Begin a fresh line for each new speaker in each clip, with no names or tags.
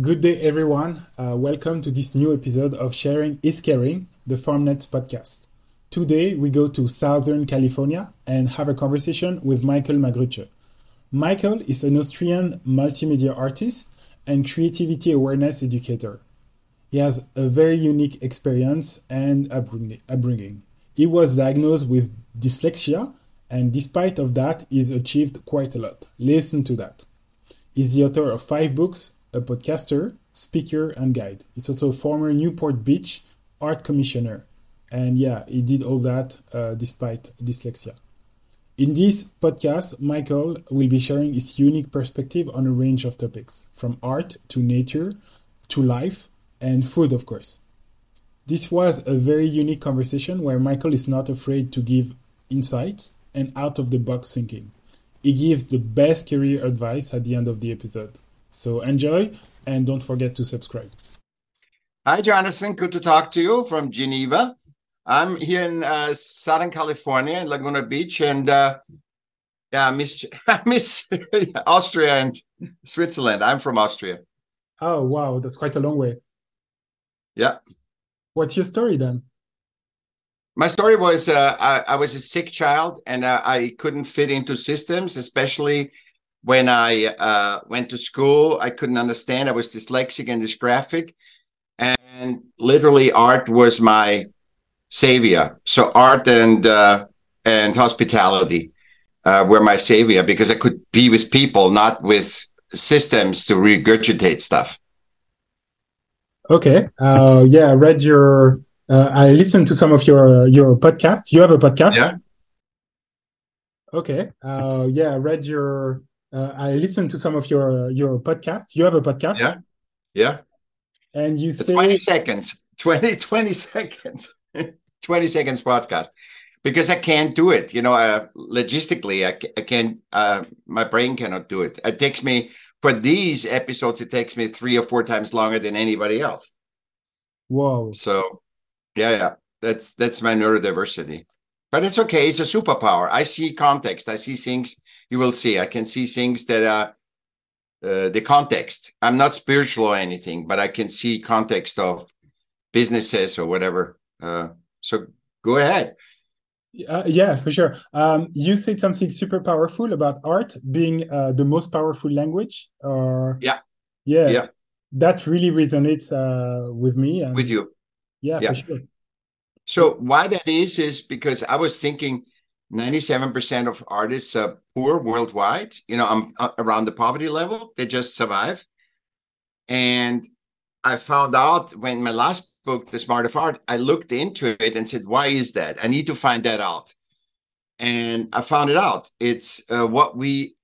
Good day, everyone. Uh, welcome to this new episode of Sharing is Caring, the FarmNetz podcast. Today, we go to Southern California and have a conversation with Michael Magrutsche. Michael is an Austrian multimedia artist and creativity awareness educator. He has a very unique experience and upbringing. He was diagnosed with dyslexia, and despite of that, he's achieved quite a lot. Listen to that. He's the author of five books, a podcaster, speaker, and guide. He's also a former Newport Beach art commissioner. And yeah, he did all that uh, despite dyslexia. In this podcast, Michael will be sharing his unique perspective on a range of topics, from art to nature to life and food, of course. This was a very unique conversation where Michael is not afraid to give insights and out of the box thinking. He gives the best career advice at the end of the episode. So enjoy and don't forget to subscribe.
Hi, Jonathan. Good to talk to you from Geneva. I'm here in uh, Southern California, in Laguna Beach, and uh, yeah, I miss, I miss Austria and Switzerland. I'm from Austria.
Oh, wow. That's quite a long way.
Yeah.
What's your story then?
My story was uh, I, I, was a sick child and uh, I couldn't fit into systems, especially when I uh, went to school, I couldn't understand. I was dyslexic and dysgraphic, and literally art was my savior. So art and uh, and hospitality uh, were my savior because I could be with people, not with systems to regurgitate stuff.
Okay. Uh, yeah, I read your. Uh, I listened to some of your your podcast. You have a podcast.
Yeah.
Okay. Uh, yeah, I read your uh, I listened to some of your uh, your podcast. You have a podcast.
Yeah, yeah.
And you say
20 seconds, 20, 20 seconds, 20 seconds podcast because I can't do it. You know, uh, logistically, I, I can't, uh, my brain cannot do it. It takes me, for these episodes, it takes me three or four times longer than anybody else.
Whoa.
So, yeah, yeah. That's, that's my neurodiversity. But it's okay. It's a superpower. I see context. I see things you will see. I can see things that are uh, the context. I'm not spiritual or anything, but I can see context of businesses or whatever. Uh, so go ahead.
Uh, yeah, for sure. Um, you said something super powerful about art being uh, the most powerful language. Or
yeah,
yeah, yeah. That really resonates uh, with me.
And, with you.
Yeah, yeah, for sure.
So why that is is because I was thinking 97% of artists are poor worldwide. You know, I'm uh, around the poverty level. They just survive. And I found out when my last book, The Smart of Art, I looked into it and said, why is that? I need to find that out. And I found it out. It's uh, what we,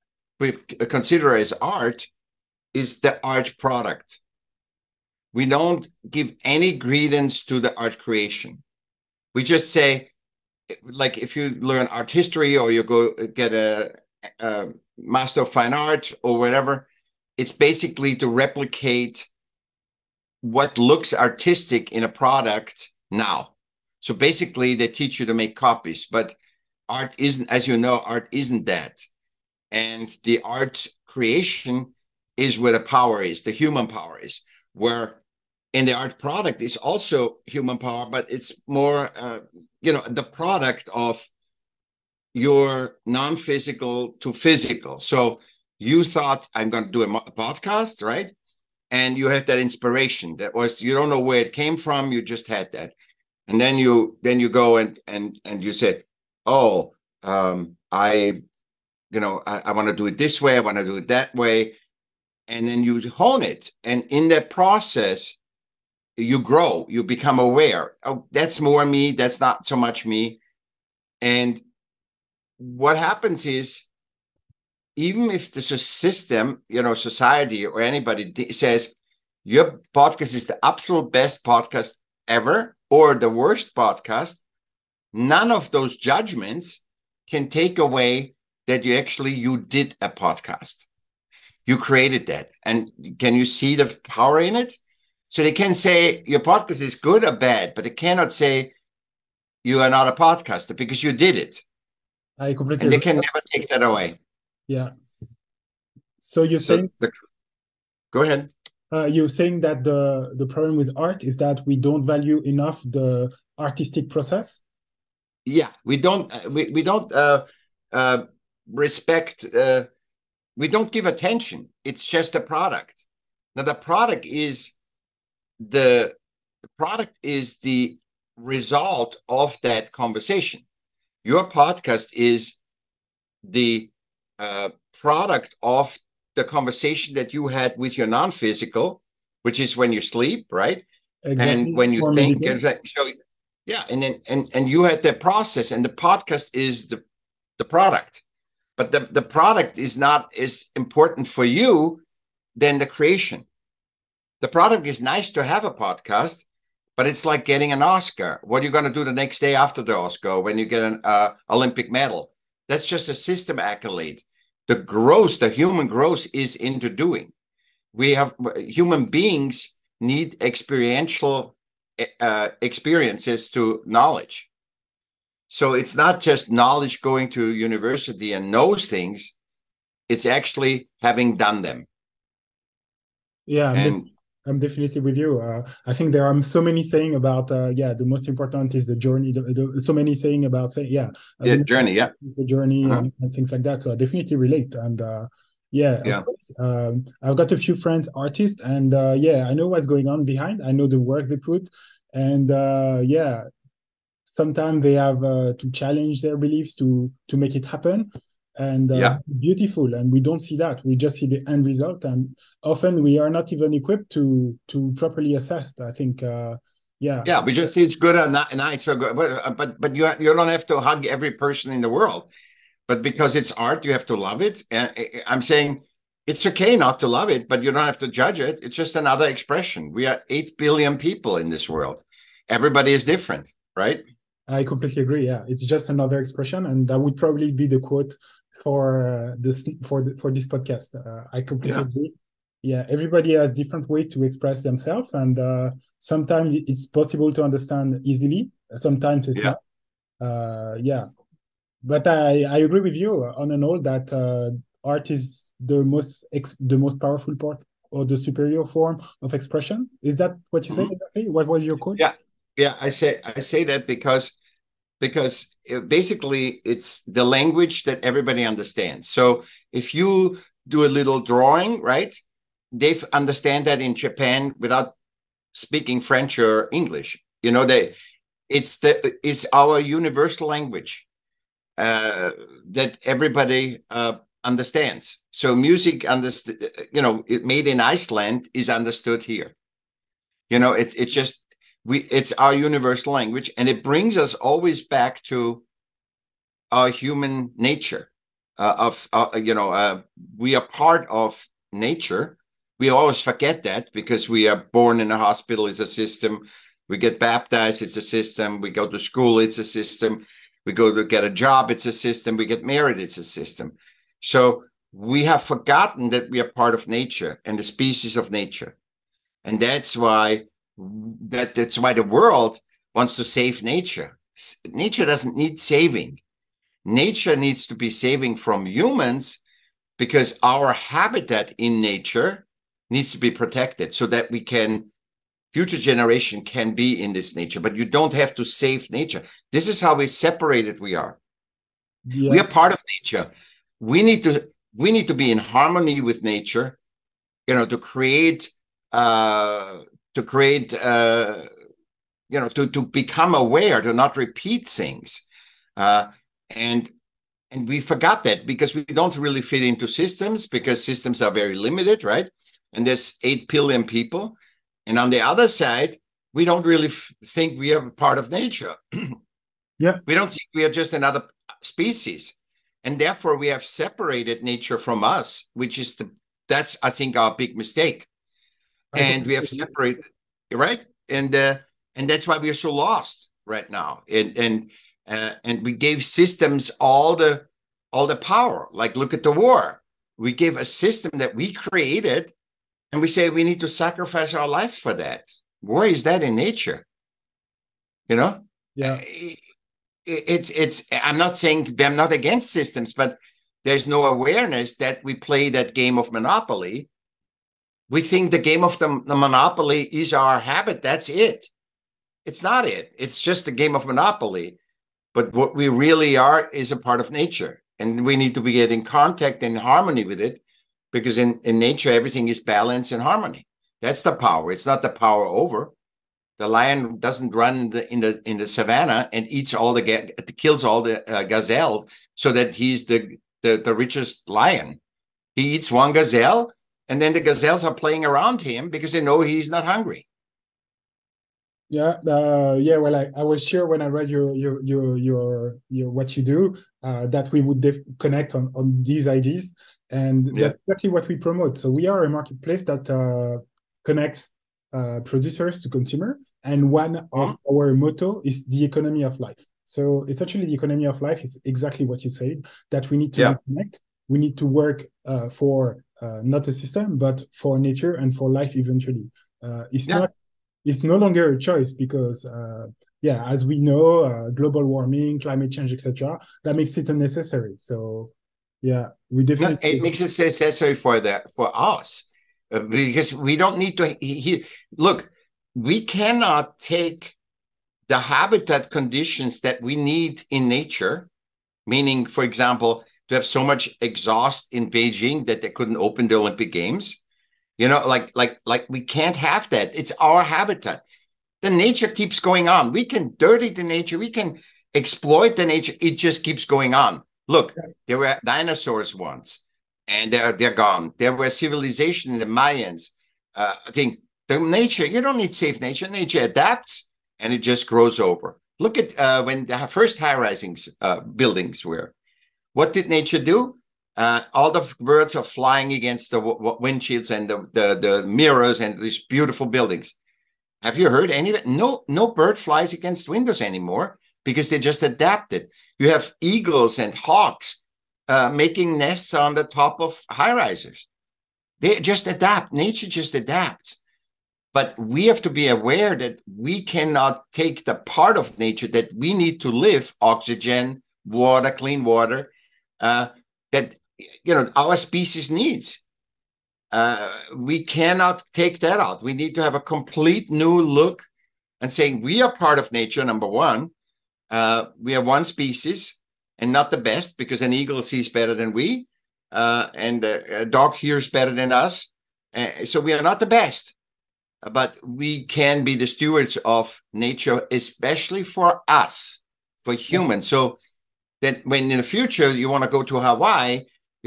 we consider as art is the art product. We don't give any credence to the art creation. We just say, like if you learn art history or you go get a, a master of fine art or whatever it's basically to replicate what looks artistic in a product now so basically they teach you to make copies but art isn't as you know art isn't that and the art creation is where the power is the human power is where in the art product is also human power but it's more uh, you know the product of your non-physical to physical. So you thought i'm going to do a podcast right? And you have that inspiration. That was you don't know where it came from you just had that. And then you then you go and and and you said oh um i you know i, I want to do it this way i want to do it that way. And then you hone it. And in that process you grow, you become aware. Oh, that's more me, that's not so much me. And what happens is, even if the system, you know, society or anybody says your podcast is the absolute best podcast ever or the worst podcast, none of those judgments can take away that you actually you did a podcast. You created that. And can you see the power in it? So they can say your podcast is good or bad, but they cannot say you are not a podcaster because you did it.
I completely.
And they can never take that away.
Yeah, So you're so saying the,
go ahead.
Uh, you're saying that the the problem with art is that we don't value enough the artistic process.
Yeah, we don't. Uh, we we don't uh, uh, respect. Uh, we don't give attention. It's just a product. Now the product is the, the product is the result of that conversation. Your podcast is the uh, product of the conversation that you had with your non-physical, which is when you sleep, right? Exactly. And when you think, and so, yeah, and then and and you had the process, and the podcast is the the product, but the the product is not as important for you than the creation. The product is nice to have a podcast, but it's like getting an Oscar. What are you going to do the next day after the Oscar when you get an uh, Olympic medal? That's just a system accolade. The growth, the human growth, is into doing. We have human beings need experiential uh, experiences to knowledge. So it's not just knowledge going to university and knows things; it's actually having done them.
Yeah, and I'm definitely with you. Uh, I think there are so many saying about uh, yeah, the most important is the journey. The, the, so many saying about say yeah,
yeah, journey, yeah,
the journey uh-huh. and, and, things like that. So I definitely relate. And uh, yeah, yeah. Um, I've got a few friends artists, and uh, yeah, I know what's going on behind. I know the work they put, and uh, yeah, sometimes they have uh, to challenge their beliefs to to make it happen and uh, yeah. beautiful and we don't see that. We just see the end result and often we are not even equipped to to properly assess i think uh yeah.
Yeah we just see it's good and not nice so good. But but but you you don't have to hug every person in the world. But because it's art you have to love it. And i'm saying it's okay not to love it but you don't have to judge it. It's just another expression. We are 8 billion people in this world. Everybody is different right?
I completely agree. Yeah, it's just another expression, and that would probably be the quote for uh, this for the, for this podcast. Uh, I completely yeah. agree. Yeah, everybody has different ways to express themselves, and uh, sometimes it's possible to understand easily. Sometimes it's yeah. not. Uh, yeah, but I I agree with you on and all that uh, art is the most ex- the most powerful part or the superior form of expression. Is that what you mm-hmm. said exactly? What was your quote?
Yeah, yeah. I say I say that because because it, basically it's the language that everybody understands. So if you do a little drawing, right, they understand that in Japan without speaking French or English. You know, they it's the it's our universal language uh, that everybody uh, understands. So music, understood, you know, it made in Iceland is understood here. You know, it it just we it's our universal language and it brings us always back to our human nature uh, of uh, you know uh, we are part of nature. We always forget that because we are born in a hospital is a system. We get baptized it's a system. We go to school it's a system. We go to get a job it's a system. We get married it's a system. So we have forgotten that we are part of nature and the species of nature. And that's why that that's why the world wants to save nature. Nature doesn't need saving. Nature needs to be saving from humans because our habitat in nature needs to be protected so that we can future generation can be in this nature but you don't have to save nature this is how we separated we are yeah. we are part of nature we need to we need to be in harmony with nature you know to create uh to create uh, you know to to become aware to not repeat things. Uh, and and we forgot that because we don't really fit into systems because systems are very limited right? And there's 8 billion people. And on the other side we don't really f- think we are part of nature.
Yeah.
We don't think we are just another species. And therefore we have separated nature from us which is the that's i think our big mistake and we have separated right? And uh, and that's why we are so lost right now. And and uh, and we gave systems all the all the power. Like look at the war. We gave a system that we created and we say we need to sacrifice our life for that. Where is that in nature. You know?
Yeah.
It's it's i'm not saying i'm not against systems but there's no awareness that we play that game of monopoly we think the game of the, the monopoly is our habit. That's it. It's not it. It's just a game of monopoly. But what we really are is a part of nature. And we need to be getting contact and harmony with it because in, in nature everything is balance and harmony. That's the power. It's not the power over. The lion doesn't run in the in the, in the savannah and eats all the kills all the uh, gazelles so that he's the, the the richest lion. He eats one gazelle and then the gazelles are playing around him because they know he's not hungry
yeah uh, yeah well I, I was sure when i read your your your your, your what you do uh, that we would def- connect on on these ideas and yeah. that's exactly what we promote so we are a marketplace that uh, connects uh, producers to consumer and one of uh-huh. our motto is the economy of life so essentially the economy of life is exactly what you said that we need to yeah. connect we need to work uh, for uh, not a system but for nature and for life eventually uh, it's yeah. not it's no longer a choice because uh, yeah as we know uh, global warming climate change etc that makes it unnecessary so yeah we definitely
it makes it necessary for the for us uh, because we don't need to he, he, look we cannot take the habitat conditions that we need in nature meaning for example to have so much exhaust in beijing that they couldn't open the olympic games. You know like like like we can't have that. It's our habitat. The nature keeps going on. We can dirty the nature. We can exploit the nature. It just keeps going on. Look there were dinosaurs once and they're they're gone. There were civilization in the mayans. Uh, i think the nature you don't need safe nature. Nature adapts and it just grows over. Look at uh, when the first high risings uh, buildings were what did nature do uh, all the birds are flying against the windshields and the, the, the mirrors and these beautiful buildings. Have you heard any? No, no bird flies against windows anymore because they just adapted. You have eagles and hawks uh, making nests on the top of high risers. They just adapt. Nature just adapts. But we have to be aware that we cannot take the part of nature that we need to live oxygen, water, clean water. Uh, that you know our species needs. Uh, we cannot take that out. We need to have a complete new look and saying we are part of nature. Number one, uh, we are one species and not the best because an eagle sees better than we, uh, and a dog hears better than us. Uh, so we are not the best, but we can be the stewards of nature, especially for us, for humans. So that when in the future you want to go to Hawaii,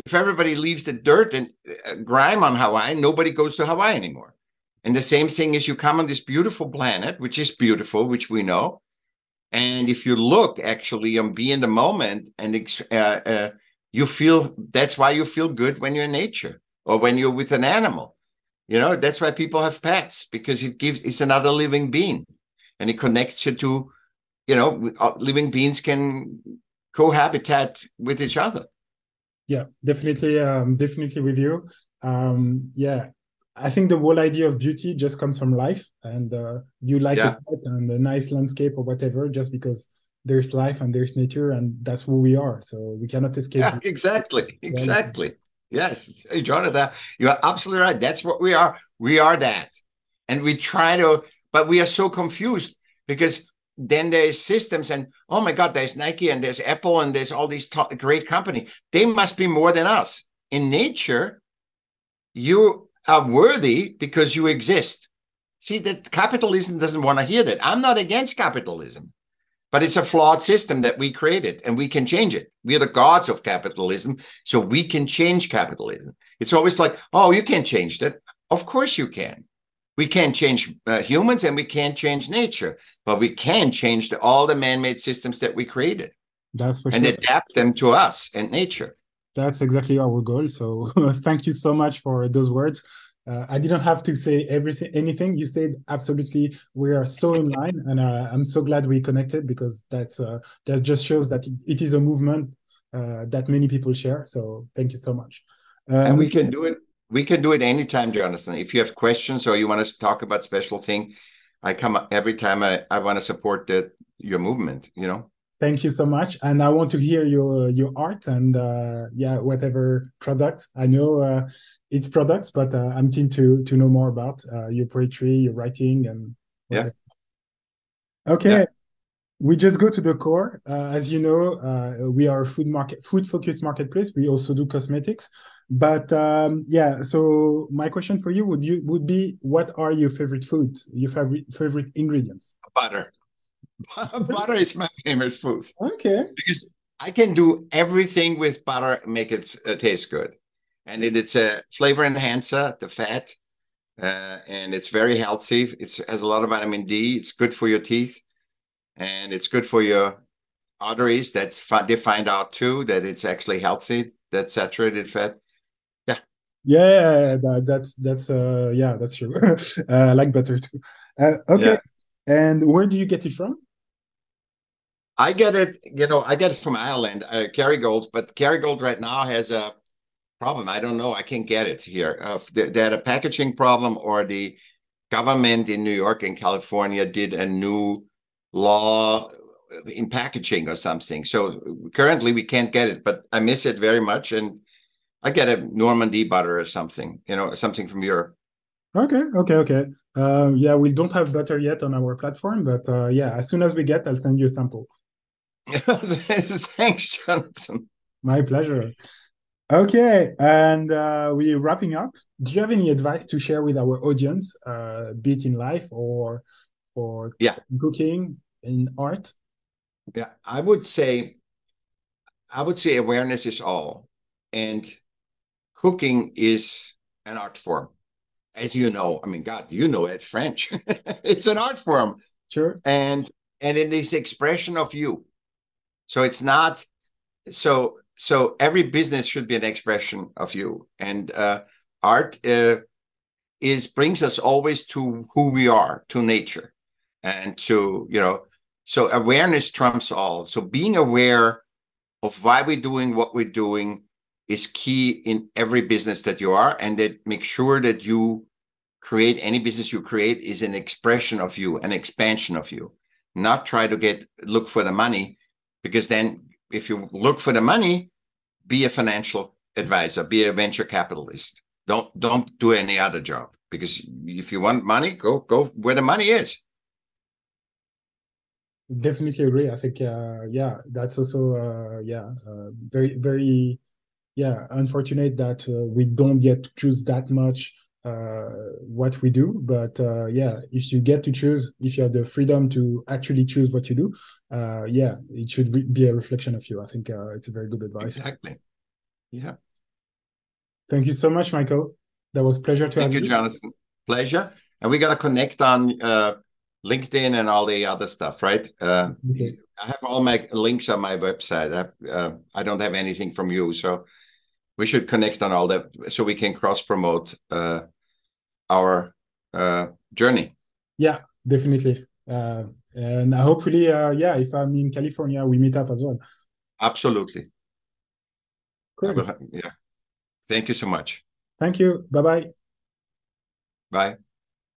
if everybody leaves the dirt and uh, grime on Hawaii, nobody goes to Hawaii anymore. And the same thing is you come on this beautiful planet, which is beautiful, which we know. And if you look actually and be in the moment and uh, uh, you feel that's why you feel good when you're in nature or when you're with an animal. You know, that's why people have pets because it gives it's another living being and it connects you to, you know, uh, living beings can cohabitat with each other.
Yeah definitely um definitely with you. Um yeah i think the whole idea of beauty just comes from life and uh, you like yeah. it and a nice landscape or whatever just because there's life and there's nature and that's who we are. So we cannot escape
yeah, exactly exactly. Yes hey jonathan you are absolutely right. That's what we are. We are that. And we try to but we are so confused because then there's systems and oh my god there's nike and there's apple and there's all these top, great company. They must be more than us. In nature you are worthy because you exist. See that capitalism doesn't want to hear that. I'm not against capitalism but it's a flawed system that we created and we can change it. We are the gods of capitalism so we can change capitalism. It's always like oh you can't change that. Of course you can we can't change uh, humans and we can't change nature, but we can change the, all the man-made systems that we created.
That's for
and
sure.
adapt them to us and nature.
That's exactly our goal. So thank you so much for those words. Uh, I didn't have to say everything, anything. You said absolutely. We are so in line, and uh, I'm so glad we connected because that uh, that just shows that it, is a movement uh, that many people share. So thank you so much.
Um, and we can do it we can do it anytime, Jonathan. If you have questions or you want to talk about special thing, I come every time I, I want to support your movement, you know?
Thank you so much, and I want to hear your your art and uh, yeah, whatever products. I know uh, it's products, but uh, I'm keen to to know more about uh, your poetry, your writing, and
whatever.
yeah. Okay, yeah. We just go to the core. Uh, as you know, uh, we are a food market, food focused marketplace. We also do cosmetics, but um, yeah. So my question for you would you would be, what are your favorite foods? Your favorite favorite ingredients?
Butter. butter is my favorite food.
Okay.
Because I can do everything with butter, make it uh, taste good, and it, it's a flavor enhancer, the fat, uh, and it's very healthy. It has a lot of vitamin D. It's good for your teeth, and it's good for your arteries. That's they find out too that it's actually healthy. That saturated fat. Yeah.
Yeah, that, that's that's uh yeah that's true. uh, I like butter too. Uh, okay. Yeah. And where do you get it from?
I get it, you know, I get it from Ireland, uh, Kerrygold, but Kerrygold right now has a problem. I don't know. I can't get it here. Uh, they, they had a packaging problem, or the government in New York and California did a new law in packaging or something. So currently we can't get it, but I miss it very much. And I get a Normandy butter or something, you know, something from Europe.
Okay, okay, okay. Uh, yeah, we don't have butter yet on our platform, but uh, yeah, as soon as we get, I'll send you a sample.
Thanks, Jonathan.
My pleasure. Okay, and uh, we're wrapping up. Do you have any advice to share with our audience, uh, be it in life or or
yeah.
cooking in art?
Yeah, I would say, I would say awareness is all, and cooking is an art form, as you know. I mean, God, you know it, French. it's an art form.
Sure.
And and it is expression of you so it's not so so every business should be an expression of you, and uh, art uh, is brings us always to who we are, to nature, and to you know. So awareness trumps all. So being aware of why we're doing what we're doing is key in every business that you are, and that make sure that you create any business you create is an expression of you, an expansion of you. Not try to get look for the money, because then if you look for the money be a financial advisor be a venture capitalist don't don't do any other job because if you want money go go where the money is
definitely agree. I think uh, yeah that's also uh, yeah uh, very very yeah unfortunate that uh, we don't get to choose that much uh, what we do. But uh, yeah if you get to choose if you have the freedom to actually choose what you do uh, yeah it should be a reflection of you. I think uh, it's a very good advice.
Exactly. Yeah.
Thank you so much michael. That was pleasure to
thank you, you. Jonathan. Pleasure. And we got to connect on uh, linkedin and all the other stuff right uh, okay. i have all my links on my website I've, i don't have anything from you so we should connect on all that so we can cross promote uh, our uh, journey.
Yeah, definitely. Uh, and hopefully, uh, yeah, if I'm in California, we meet up as well.
Absolutely.
Cool.
Will, yeah. Thank you so much.
Thank you. Bye-bye.
Bye.